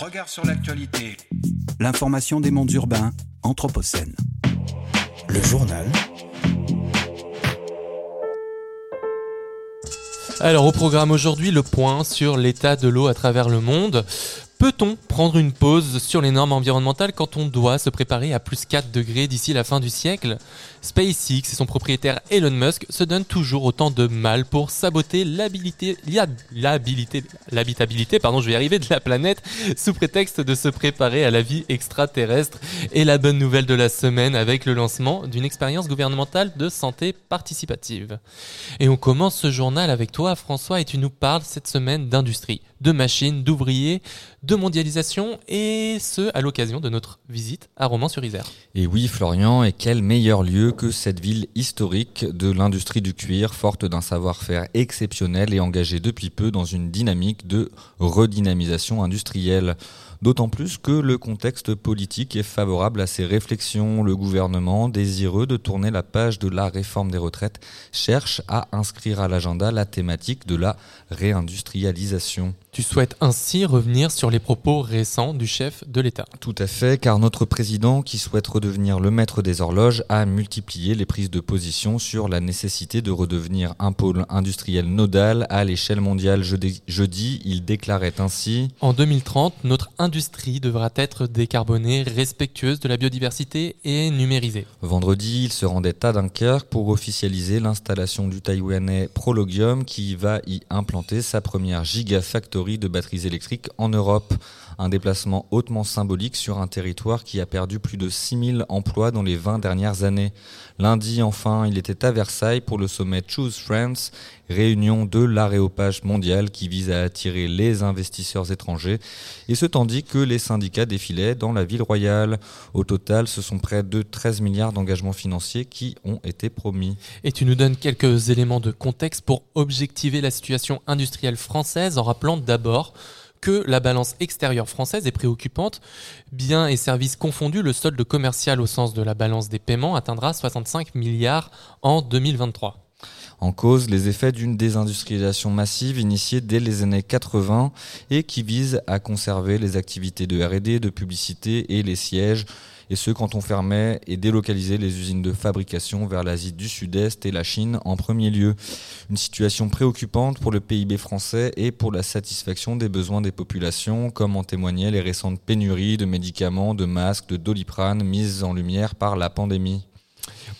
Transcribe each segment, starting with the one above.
Regard sur l'actualité. L'information des mondes urbains, Anthropocène. Le journal. Alors au programme aujourd'hui, le point sur l'état de l'eau à travers le monde. Peut-on prendre une pause sur les normes environnementales quand on doit se préparer à plus 4 degrés d'ici la fin du siècle? SpaceX et son propriétaire Elon Musk se donnent toujours autant de mal pour saboter l'habilité, l'habitabilité, pardon, je vais y arriver, de la planète sous prétexte de se préparer à la vie extraterrestre. Et la bonne nouvelle de la semaine avec le lancement d'une expérience gouvernementale de santé participative. Et on commence ce journal avec toi, François, et tu nous parles cette semaine d'industrie, de machines, d'ouvriers, mondialisation, et ce, à l'occasion de notre visite à Romans-sur-Isère. Et oui, Florian, et quel meilleur lieu que cette ville historique de l'industrie du cuir, forte d'un savoir-faire exceptionnel et engagée depuis peu dans une dynamique de redynamisation industrielle. D'autant plus que le contexte politique est favorable à ces réflexions. Le gouvernement, désireux de tourner la page de la réforme des retraites, cherche à inscrire à l'agenda la thématique de la réindustrialisation. Tu souhaites ainsi revenir sur les propos récents du chef de l'État Tout à fait, car notre président, qui souhaite redevenir le maître des horloges, a multiplié les prises de position sur la nécessité de redevenir un pôle industriel nodal à l'échelle mondiale. Jeudi, il déclarait ainsi En 2030, notre industrie devra être décarbonée, respectueuse de la biodiversité et numérisée. Vendredi, il se rendait à Dunkerque pour officialiser l'installation du taïwanais Prologium qui va y implanter sa première gigafactory de batteries électriques en Europe. Un déplacement hautement symbolique sur un territoire qui a perdu plus de 6000 emplois dans les 20 dernières années. Lundi, enfin, il était à Versailles pour le sommet Choose France, réunion de l'aréopage mondial qui vise à attirer les investisseurs étrangers, et ce tandis que les syndicats défilaient dans la ville royale. Au total, ce sont près de 13 milliards d'engagements financiers qui ont été promis. Et tu nous donnes quelques éléments de contexte pour objectiver la situation industrielle française en rappelant d'abord que la balance extérieure française est préoccupante. Biens et services confondus, le solde commercial au sens de la balance des paiements atteindra 65 milliards en 2023. En cause, les effets d'une désindustrialisation massive initiée dès les années 80 et qui vise à conserver les activités de R&D, de publicité et les sièges et ce quand on fermait et délocalisait les usines de fabrication vers l'Asie du Sud-Est et la Chine en premier lieu. Une situation préoccupante pour le PIB français et pour la satisfaction des besoins des populations, comme en témoignaient les récentes pénuries de médicaments, de masques, de doliprane mises en lumière par la pandémie.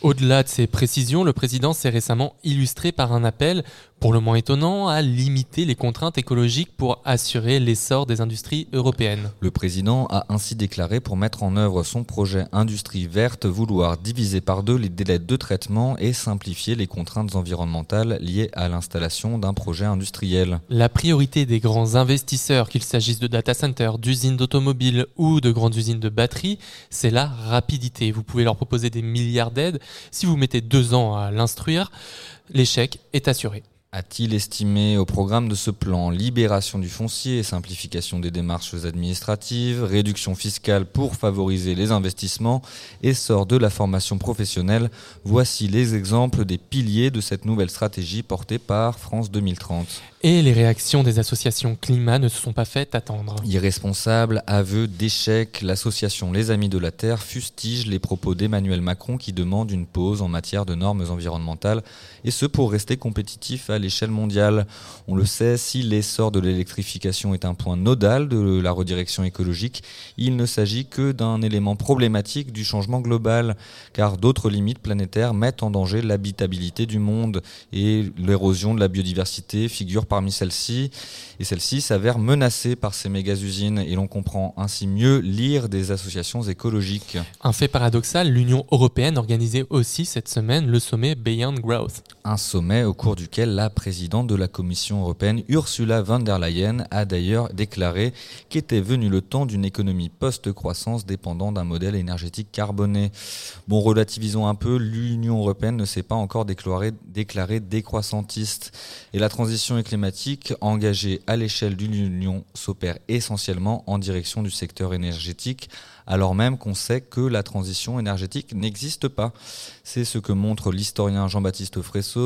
Au-delà de ces précisions, le président s'est récemment illustré par un appel pour le moins étonnant, à limiter les contraintes écologiques pour assurer l'essor des industries européennes. Le président a ainsi déclaré pour mettre en œuvre son projet Industrie verte vouloir diviser par deux les délais de traitement et simplifier les contraintes environnementales liées à l'installation d'un projet industriel. La priorité des grands investisseurs, qu'il s'agisse de data centers, d'usines d'automobiles ou de grandes usines de batteries, c'est la rapidité. Vous pouvez leur proposer des milliards d'aides. Si vous mettez deux ans à l'instruire, l'échec est assuré a-t-il estimé au programme de ce plan libération du foncier, simplification des démarches administratives, réduction fiscale pour favoriser les investissements, essor de la formation professionnelle? Voici les exemples des piliers de cette nouvelle stratégie portée par France 2030. Et les réactions des associations climat ne se sont pas faites attendre. Irresponsable, aveu d'échec, l'association Les Amis de la Terre fustige les propos d'Emmanuel Macron qui demande une pause en matière de normes environnementales, et ce pour rester compétitif à l'échelle mondiale. On le sait, si l'essor de l'électrification est un point nodal de la redirection écologique, il ne s'agit que d'un élément problématique du changement global, car d'autres limites planétaires mettent en danger l'habitabilité du monde, et l'érosion de la biodiversité figure parmi celles-ci, et celles-ci s'avèrent menacées par ces méga-usines, et l'on comprend ainsi mieux lire des associations écologiques. Un fait paradoxal, l'Union européenne organisait aussi cette semaine le sommet Beyond Growth. Un sommet au cours duquel la présidente de la Commission européenne, Ursula von der Leyen, a d'ailleurs déclaré qu'était venu le temps d'une économie post-croissance dépendant d'un modèle énergétique carboné. Bon, relativisons un peu, l'Union européenne ne s'est pas encore déclarée, décroissantiste, et la transition climatique engagée à l'échelle d'une union s'opère essentiellement en direction du secteur énergétique, alors même qu'on sait que la transition énergétique n'existe pas. C'est ce que montre l'historien Jean-Baptiste Fresso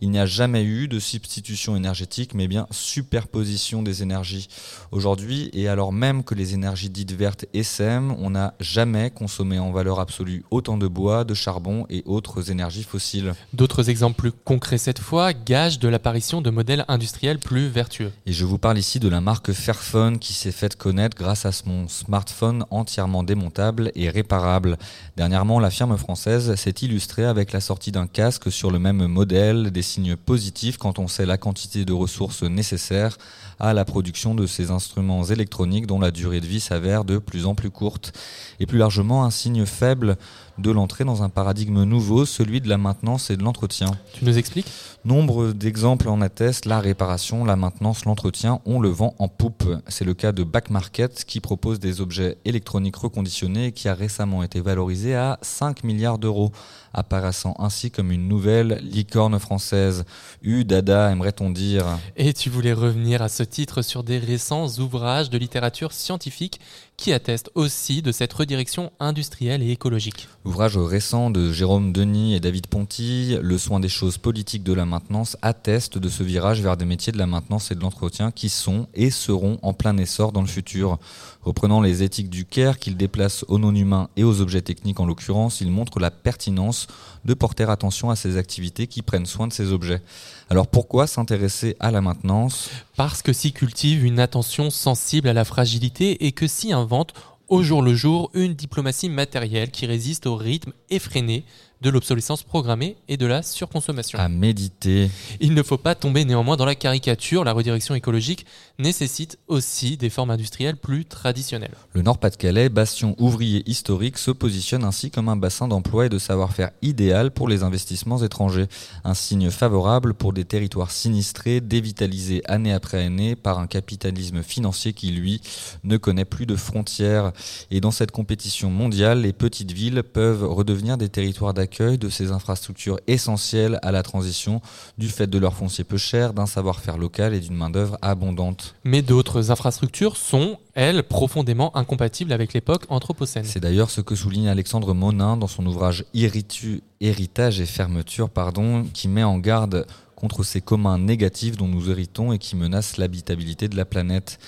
il n'y a jamais eu de substitution énergétique, mais bien superposition des énergies. Aujourd'hui, et alors même que les énergies dites vertes essaiment, on n'a jamais consommé en valeur absolue autant de bois, de charbon et autres énergies fossiles. D'autres exemples plus concrets cette fois gagent de l'apparition de modèles industriels plus vertueux. Et je vous parle ici de la marque Fairphone qui s'est faite connaître grâce à son smartphone entièrement démontable et réparable. Dernièrement, la firme française s'est illustrée avec la sortie d'un casque sur le même des signes positifs quand on sait la quantité de ressources nécessaires à la production de ces instruments électroniques dont la durée de vie s'avère de plus en plus courte. Et plus largement, un signe faible de l'entrée dans un paradigme nouveau, celui de la maintenance et de l'entretien. Tu nous expliques? Nombre d'exemples en attestent, la réparation, la maintenance, l'entretien, on le vend en poupe. C'est le cas de Back Market qui propose des objets électroniques reconditionnés et qui a récemment été valorisé à 5 milliards d'euros, apparaissant ainsi comme une nouvelle licorne française. U dada, aimerait-on dire? Et tu voulais revenir à ce titre sur des récents ouvrages de littérature scientifique qui attestent aussi de cette redirection industrielle et écologique. Ouvrage récent de Jérôme Denis et David Ponty, Le soin des choses politiques de la maintenance, atteste de ce virage vers des métiers de la maintenance et de l'entretien qui sont et seront en plein essor dans le futur. Reprenant les éthiques du CARE qu'il déplace aux non-humains et aux objets techniques en l'occurrence, il montre la pertinence de porter attention à ces activités qui prennent soin de ces objets. Alors pourquoi s'intéresser à la maintenance? Parce que s'y cultive une attention sensible à la fragilité et que s'y invente au jour le jour une diplomatie matérielle qui résiste au rythme effréné de l'obsolescence programmée et de la surconsommation. À méditer. Il ne faut pas tomber néanmoins dans la caricature, la redirection écologique nécessite aussi des formes industrielles plus traditionnelles. Le Nord-Pas-de-Calais, bastion ouvrier historique, se positionne ainsi comme un bassin d'emploi et de savoir-faire idéal pour les investissements étrangers. Un signe favorable pour des territoires sinistrés, dévitalisés année après année par un capitalisme financier qui, lui, ne connaît plus de frontières. Et dans cette compétition mondiale, les petites villes peuvent redevenir des territoires d'accueil de ces infrastructures essentielles à la transition du fait de leur foncier peu cher, d'un savoir-faire local et d'une main-d'œuvre abondante. Mais d'autres infrastructures sont, elles, profondément incompatibles avec l'époque anthropocène. C'est d'ailleurs ce que souligne Alexandre Monin dans son ouvrage Héritage et fermeture, pardon, qui met en garde contre ces communs négatifs dont nous héritons et qui menacent l'habitabilité de la planète.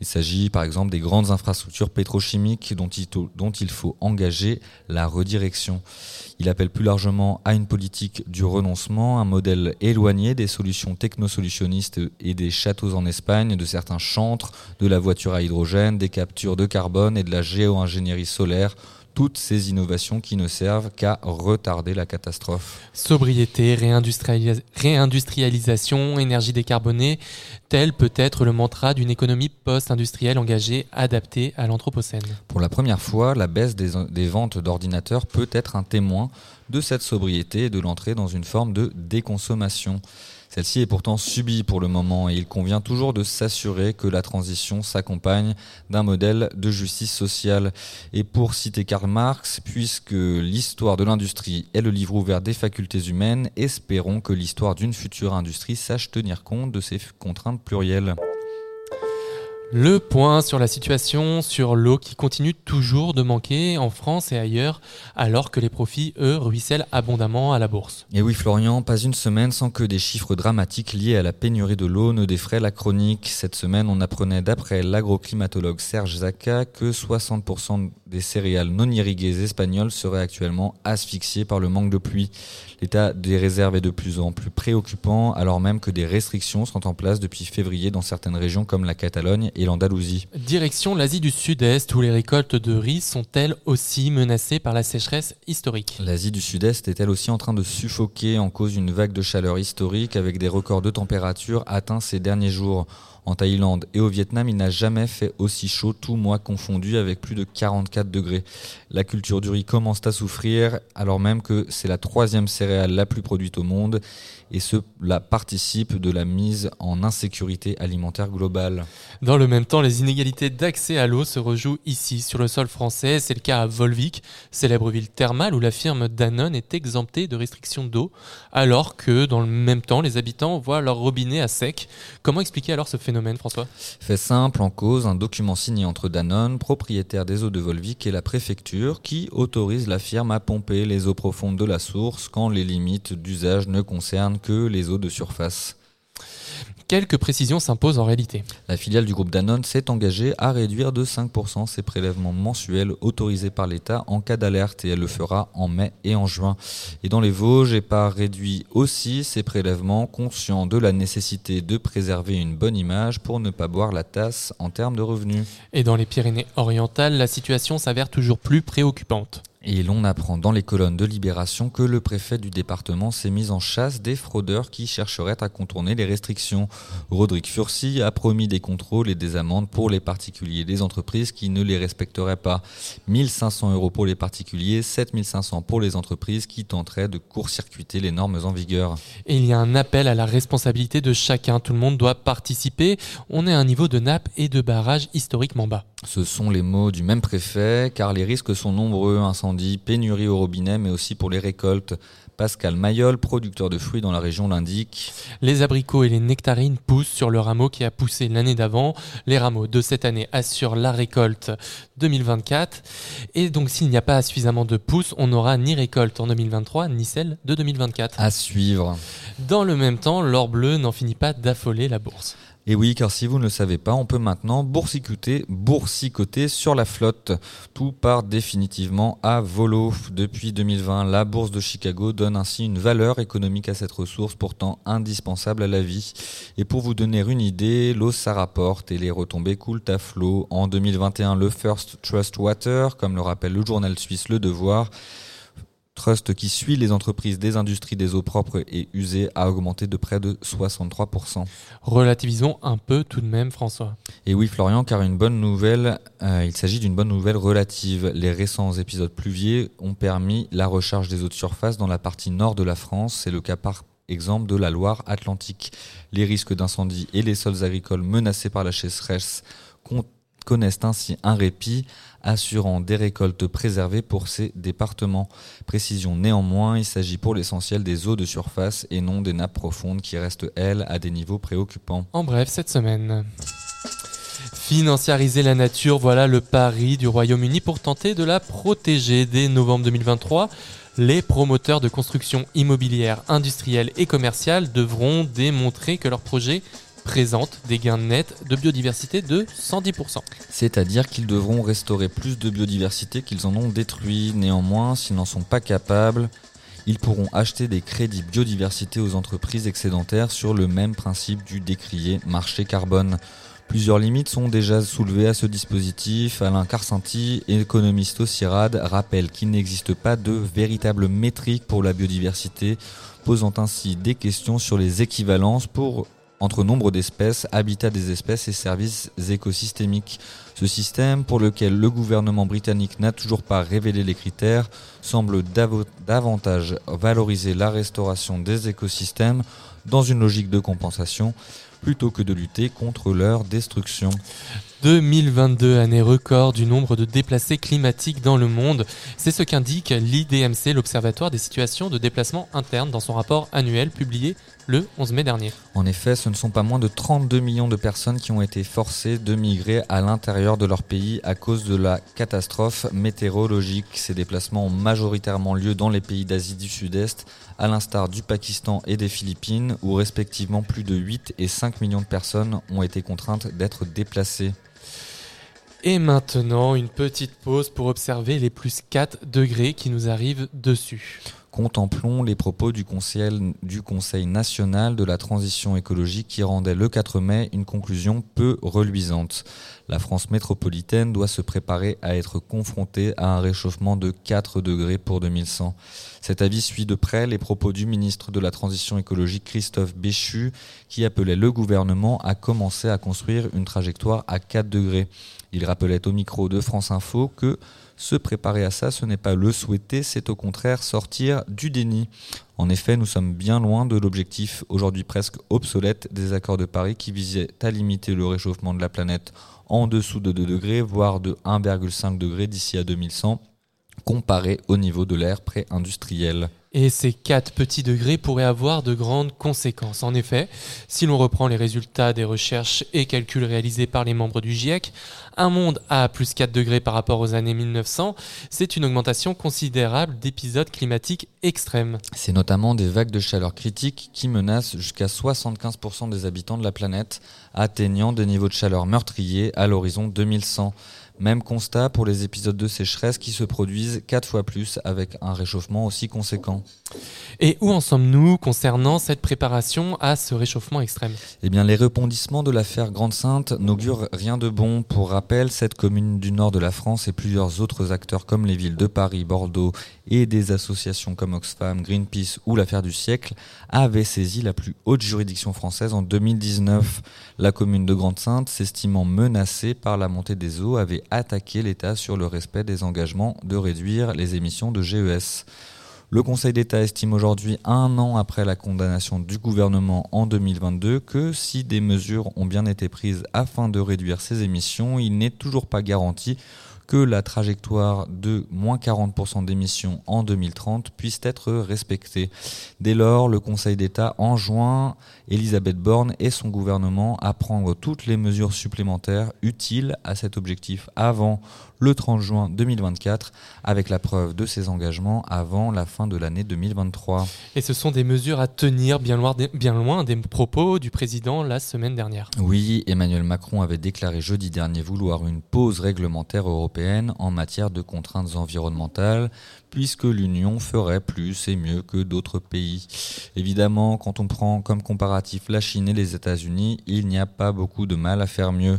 Il s'agit par exemple des grandes infrastructures pétrochimiques dont il, faut engager la redirection. Il appelle plus largement à une politique du renoncement, un modèle éloigné des solutions technosolutionnistes et des châteaux en Espagne, de certains chantres, de la voiture à hydrogène, des captures de carbone et de la géo-ingénierie solaire toutes ces innovations qui ne servent qu'à retarder la catastrophe. Sobriété, réindustrialisation, énergie décarbonée, tel peut être le mantra d'une économie post-industrielle engagée, adaptée à l'Anthropocène. Pour la première fois, la baisse des, des ventes d'ordinateurs peut être un témoin de cette sobriété et de l'entrée dans une forme de déconsommation. Celle-ci est pourtant subie pour le moment et il convient toujours de s'assurer que la transition s'accompagne d'un modèle de justice sociale. Et pour citer Karl Marx, puisque l'histoire de l'industrie est le livre ouvert des facultés humaines, espérons que l'histoire d'une future industrie sache tenir compte de ces contraintes plurielles. Le point sur la situation sur l'eau qui continue toujours de manquer en France et ailleurs, alors que les profits, eux, ruissellent abondamment à la bourse. Et oui, Florian, pas une semaine sans que des chiffres dramatiques liés à la pénurie de l'eau ne défraient la chronique. Cette semaine, on apprenait d'après l'agroclimatologue Serge Zaka que 60% des céréales non irriguées espagnoles seraient actuellement asphyxiées par le manque de pluie. L'état des réserves est de plus en plus préoccupant, alors même que des restrictions sont en place depuis février dans certaines régions comme la Catalogne et l'Andalousie. Direction l'Asie du Sud-Est, où les récoltes de riz sont elles aussi menacées par la sécheresse historique. L'Asie du Sud-Est est elle aussi en train de suffoquer en cause d'une vague de chaleur historique avec des records de température atteints ces derniers jours. En Thaïlande et au Vietnam, il n'a jamais fait aussi chaud, tout mois confondu, avec plus de 44 degrés. La culture du riz commence à souffrir, alors même que c'est la troisième céréale la plus produite au monde, et cela participe de la mise en insécurité alimentaire globale. Dans le même temps, les inégalités d'accès à l'eau se rejouent ici, sur le sol français. C'est le cas à Volvic, célèbre ville thermale où la firme Danone est exemptée de restrictions d'eau, alors que dans le même temps, les habitants voient leur robinet à sec. Comment expliquer alors ce phénomène, François? Fait simple, en cause, un document signé entre Danone, propriétaire des eaux de Volvic, et la préfecture, qui autorise la firme à pomper les eaux profondes de la source quand les limites d'usage ne concernent concerne que les eaux de surface. Quelques précisions s'imposent en réalité. La filiale du groupe Danone s'est engagée à réduire de 5% ses prélèvements mensuels autorisés par l'État en cas d'alerte et elle le fera en mai et en juin. Et dans les Vosges, EPA réduit aussi ses prélèvements, conscient de la nécessité de préserver une bonne image pour ne pas boire la tasse en termes de revenus. Et dans les Pyrénées-Orientales, la situation s'avère toujours plus préoccupante. Et l'on apprend dans les colonnes de Libération que le préfet du département s'est mis en chasse des fraudeurs qui chercheraient à contourner les restrictions. Rodrigue Furcy a promis des contrôles et des amendes pour les particuliers et les entreprises qui ne les respecteraient pas. 1500 euros pour les particuliers, 7500 pour les entreprises qui tenteraient de court-circuiter les normes en vigueur. Et il y a un appel à la responsabilité de chacun. Tout le monde doit participer. On est à un niveau de nappe et de barrage historiquement bas. Ce sont les mots du même préfet, car les risques sont nombreux, pénurie au robinet, mais aussi pour les récoltes. Pascal Mayol, producteur de fruits dans la région, l'indique. Les abricots et les nectarines poussent sur le rameau qui a poussé l'année d'avant. Les rameaux de cette année assurent la récolte 2024. Et donc s'il n'y a pas suffisamment de pousses, on n'aura ni récolte en 2023, ni celle de 2024. À suivre. Dans le même temps, l'or bleu n'en finit pas d'affoler la bourse. Et oui, car si vous ne le savez pas, on peut maintenant boursicoter, boursicoter sur la flotte. Tout part définitivement à volo. Depuis 2020, la bourse de Chicago donne ainsi une valeur économique à cette ressource pourtant indispensable à la vie. Et pour vous donner une idée, l'eau ça rapporte et les retombées coulent à flot. En 2021, le First Trust Water, comme le rappelle le journal suisse Le Devoir, Trust qui suit les entreprises des industries des eaux propres et usées a augmenté de près de 63%. Relativisons un peu tout de même, François. Et oui, Florian, car une bonne nouvelle, euh, il s'agit d'une bonne nouvelle relative. Les récents épisodes pluvieux ont permis la recharge des eaux de surface dans la partie nord de la France. C'est le cas par exemple de la Loire-Atlantique. Les risques d'incendie et les sols agricoles menacés par la sécheresse connaissent ainsi un répit, assurant des récoltes préservées pour ces départements. Précision néanmoins, il s'agit pour l'essentiel des eaux de surface et non des nappes profondes qui restent, elles, à des niveaux préoccupants. En bref, cette semaine. Financiariser la nature, voilà le pari du Royaume-Uni pour tenter de la protéger. Dès novembre 2023, les promoteurs de construction immobilière, industrielle et commerciale devront démontrer que leur projet présentent des gains nets de biodiversité de 110%. C'est-à-dire qu'ils devront restaurer plus de biodiversité qu'ils en ont détruit. Néanmoins, s'ils n'en sont pas capables, ils pourront acheter des crédits biodiversité aux entreprises excédentaires sur le même principe du décrié marché carbone. Plusieurs limites sont déjà soulevées à ce dispositif. Alain Carcenti, économiste au CIRAD, rappelle qu'il n'existe pas de véritable métrique pour la biodiversité, posant ainsi des questions sur les équivalences pour entre nombre d'espèces, habitat des espèces et services écosystémiques. Ce système, pour lequel le gouvernement britannique n'a toujours pas révélé les critères, semble davantage valoriser la restauration des écosystèmes dans une logique de compensation plutôt que de lutter contre leur destruction. 2022, année record du nombre de déplacés climatiques dans le monde. C'est ce qu'indique l'IDMC, l'Observatoire des situations de déplacement interne, dans son rapport annuel publié le 11 mai dernier. En effet, ce ne sont pas moins de 32 millions de personnes qui ont été forcées de migrer à l'intérieur de leur pays à cause de la catastrophe météorologique. Ces déplacements ont majoritairement lieu dans les pays d'Asie du Sud-Est, à l'instar du Pakistan et des Philippines, où respectivement plus de 8 et 5 millions de personnes ont été contraintes d'être déplacées. Et maintenant, une petite pause pour observer les plus 4 degrés qui nous arrivent dessus. Contemplons les propos du conseil, du conseil national de la transition écologique qui rendait le 4 mai une conclusion peu reluisante. La France métropolitaine doit se préparer à être confrontée à un réchauffement de 4 degrés pour 2100. Cet avis suit de près les propos du ministre de la Transition écologique Christophe Béchu qui appelait le gouvernement à commencer à construire une trajectoire à 4 degrés. Il rappelait au micro de France Info que se préparer à ça, ce n'est pas le souhaiter, c'est au contraire sortir du déni. En effet, nous sommes bien loin de l'objectif aujourd'hui presque obsolète des accords de Paris qui visait à limiter le réchauffement de la planète en dessous de 2 degrés, voire de 1,5 degrés d'ici à 2100 comparé au niveau de l'ère pré-industrielle. Et ces 4 petits degrés pourraient avoir de grandes conséquences. En effet, si l'on reprend les résultats des recherches et calculs réalisés par les membres du GIEC, un monde à plus 4 degrés par rapport aux années 1900, c'est une augmentation considérable d'épisodes climatiques extrêmes. C'est notamment des vagues de chaleur critiques qui menacent jusqu'à 75% des habitants de la planète, atteignant des niveaux de chaleur meurtriers à l'horizon 2100. Même constat pour les épisodes de sécheresse qui se produisent quatre fois plus avec un réchauffement aussi conséquent. Et où en sommes-nous concernant cette préparation à ce réchauffement extrême? Eh bien, les rebondissements de l'affaire Grande-Sainte n'augurent rien de bon. Pour rappel, cette commune du nord de la France et plusieurs autres acteurs comme les villes de Paris, Bordeaux et des associations comme Oxfam, Greenpeace ou l'affaire du siècle avaient saisi la plus haute juridiction française en 2019. La commune de Grande-Sainte, s'estimant menacée par la montée des eaux, avait attaqué l'État sur le respect des engagements de réduire les émissions de GES. Le Conseil d'État estime aujourd'hui, un an après la condamnation du gouvernement en 2022, que si des mesures ont bien été prises afin de réduire ces émissions, il n'est toujours pas garanti que la trajectoire de moins 40% d'émissions en 2030 puisse être respectée. Dès lors, le Conseil d'État enjoint Elisabeth Borne et son gouvernement à prendre toutes les mesures supplémentaires utiles à cet objectif avant le 30 juin 2024, avec la preuve de ses engagements avant la fin de l'année 2023. Et ce sont des mesures à tenir bien loin, des, bien loin des propos du président la semaine dernière. Oui, Emmanuel Macron avait déclaré jeudi dernier vouloir une pause réglementaire européenne en matière de contraintes environnementales, puisque l'Union ferait plus et mieux que d'autres pays. Évidemment, quand on prend comme comparatif la Chine et les États-Unis, il n'y a pas beaucoup de mal à faire mieux.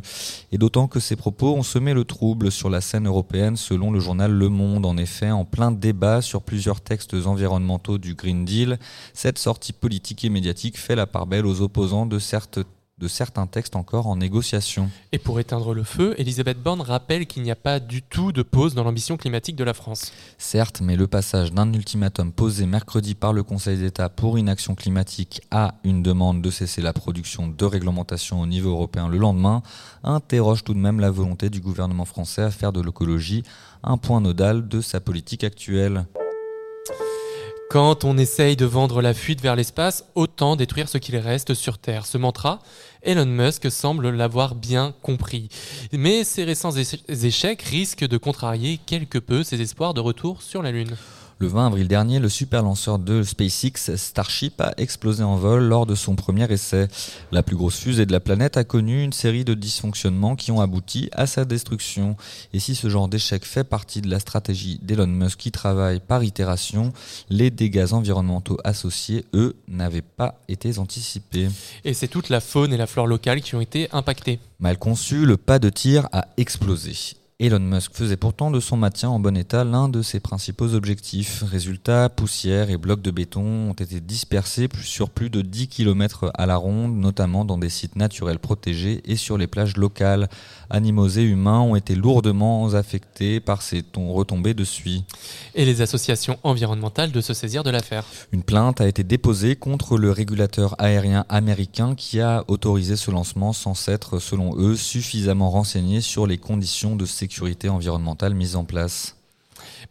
Et d'autant que ces propos ont semé le trouble sur la scène européenne selon le journal Le Monde. En effet, en plein débat sur plusieurs textes environnementaux du Green Deal, cette sortie politique et médiatique fait la part belle aux opposants de certes de certains textes encore en négociation. Et pour éteindre le feu, Elisabeth Borne rappelle qu'il n'y a pas du tout de pause dans l'ambition climatique de la France. Certes, mais le passage d'un ultimatum posé mercredi par le Conseil d'État pour inaction climatique à une demande de cesser la production de réglementation au niveau européen le lendemain interroge tout de même la volonté du gouvernement français à faire de l'écologie un point nodal de sa politique actuelle. Quand on essaye de vendre la fuite vers l'espace, autant détruire ce qu'il reste sur Terre. Ce mantra, Elon Musk semble l'avoir bien compris. Mais ces récents échecs risquent de contrarier quelque peu ses espoirs de retour sur la Lune. Le 20 avril dernier, le super lanceur de SpaceX, Starship, a explosé en vol lors de son premier essai. La plus grosse fusée de la planète a connu une série de dysfonctionnements qui ont abouti à sa destruction. Et si ce genre d'échec fait partie de la stratégie d'Elon Musk qui travaille par itération, les dégâts environnementaux associés, eux, n'avaient pas été anticipés. Et c'est toute la faune et la flore locale qui ont été impactées. Mal conçu, le pas de tir a explosé. Elon Musk faisait pourtant de son maintien en bon état l'un de ses principaux objectifs. Résultat, poussière et blocs de béton ont été dispersés sur plus de 10 km à la ronde, notamment dans des sites naturels protégés et sur les plages locales. Animaux et humains ont été lourdement affectés par ces retombées de suie. Et les associations environnementales de se saisir de l'affaire. Une plainte a été déposée contre le régulateur aérien américain qui a autorisé ce lancement sans s'être, selon eux, suffisamment renseigné sur les conditions de sécurité sécurité environnementale mise en place.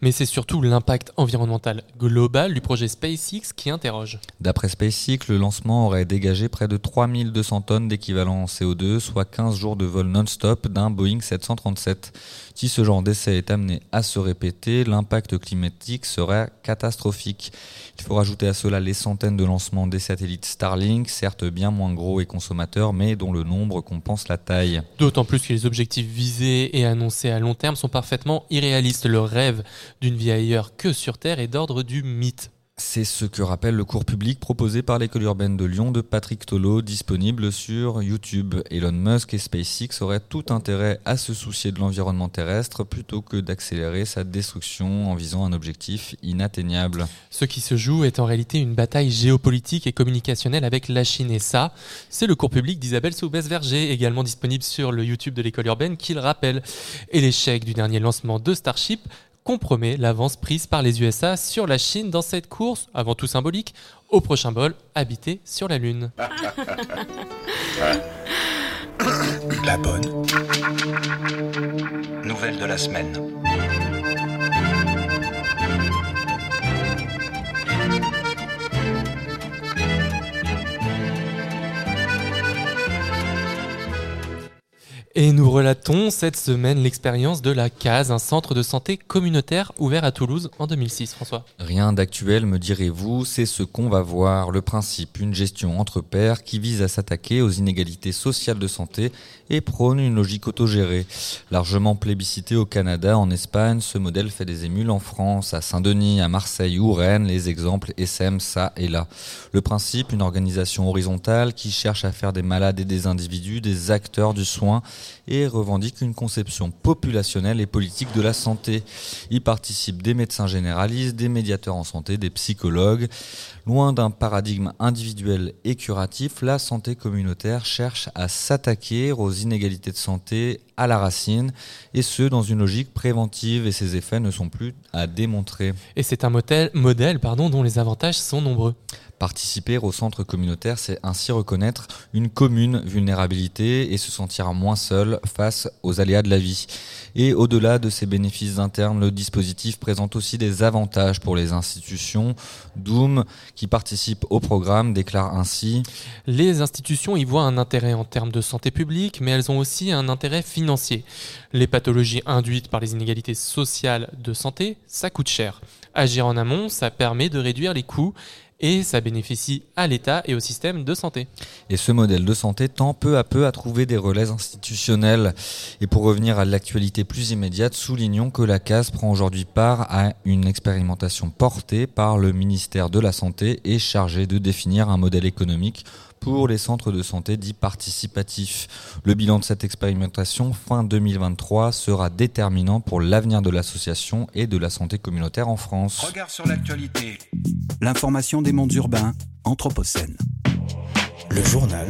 Mais c'est surtout l'impact environnemental global du projet SpaceX qui interroge. D'après SpaceX, le lancement aurait dégagé près de 3200 tonnes d'équivalent CO2, soit 15 jours de vol non-stop d'un Boeing 737. Si ce genre d'essai est amené à se répéter, l'impact climatique serait catastrophique. Il faut rajouter à cela les centaines de lancements des satellites Starlink, certes bien moins gros et consommateurs, mais dont le nombre compense la taille. D'autant plus que les objectifs visés et annoncés à long terme sont parfaitement irréalistes. Le rêve d'une vie ailleurs que sur Terre est d'ordre du mythe. C'est ce que rappelle le cours public proposé par l'école urbaine de Lyon de Patrick Tolo, disponible sur YouTube. Elon Musk et SpaceX auraient tout intérêt à se soucier de l'environnement terrestre plutôt que d'accélérer sa destruction en visant un objectif inatteignable. Ce qui se joue est en réalité une bataille géopolitique et communicationnelle avec la Chine. Et ça, c'est le cours public d'Isabelle Soubès-Verger, également disponible sur le YouTube de l'école urbaine, qui le rappelle. Et l'échec du dernier lancement de Starship compromet l'avance prise par les USA sur la Chine dans cette course, avant tout symbolique, au prochain bol habité sur la Lune. La bonne. Nouvelle de la semaine. Et nous relatons cette semaine l'expérience de la CASE, un centre de santé communautaire ouvert à Toulouse en 2006. François Rien d'actuel, me direz-vous, c'est ce qu'on va voir. Le principe, une gestion entre pairs qui vise à s'attaquer aux inégalités sociales de santé et prône une logique autogérée. Largement plébiscité au Canada, en Espagne, ce modèle fait des émules en France, à Saint-Denis, à Marseille ou Rennes, les exemples SM ça et là. Le principe, une organisation horizontale qui cherche à faire des malades et des individus des acteurs du soin et revendique une conception populationnelle et politique de la santé. Y participent des médecins généralistes, des médiateurs en santé, des psychologues. Loin d'un paradigme individuel et curatif, la santé communautaire cherche à s'attaquer aux inégalités de santé à la racine, et ce dans une logique préventive, et ses effets ne sont plus à démontrer. Et c'est un modèle, pardon, dont les avantages sont nombreux. Participer au centre communautaire, c'est ainsi reconnaître une commune vulnérabilité et se sentir moins seul face aux aléas de la vie. Et au-delà de ces bénéfices internes, le dispositif présente aussi des avantages pour les institutions. Doom, qui participe au programme, déclare ainsi Les institutions y voient un intérêt en termes de santé publique, mais elles ont aussi un intérêt financier. Les pathologies induites par les inégalités sociales de santé, ça coûte cher. Agir en amont, ça permet de réduire les coûts et ça bénéficie à l'État et au système de santé. Et ce modèle de santé tend peu à peu à trouver des relais institutionnels. Et pour revenir à l'actualité plus immédiate, soulignons que la CAS prend aujourd'hui part à une expérimentation portée par le ministère de la Santé et chargée de définir un modèle économique pour les centres de santé dits participatifs. Le bilan de cette expérimentation fin 2023 sera déterminant pour l'avenir de l'association et de la santé communautaire en France. Regard sur l'actualité. L'information des mondes urbains, Anthropocène. Le journal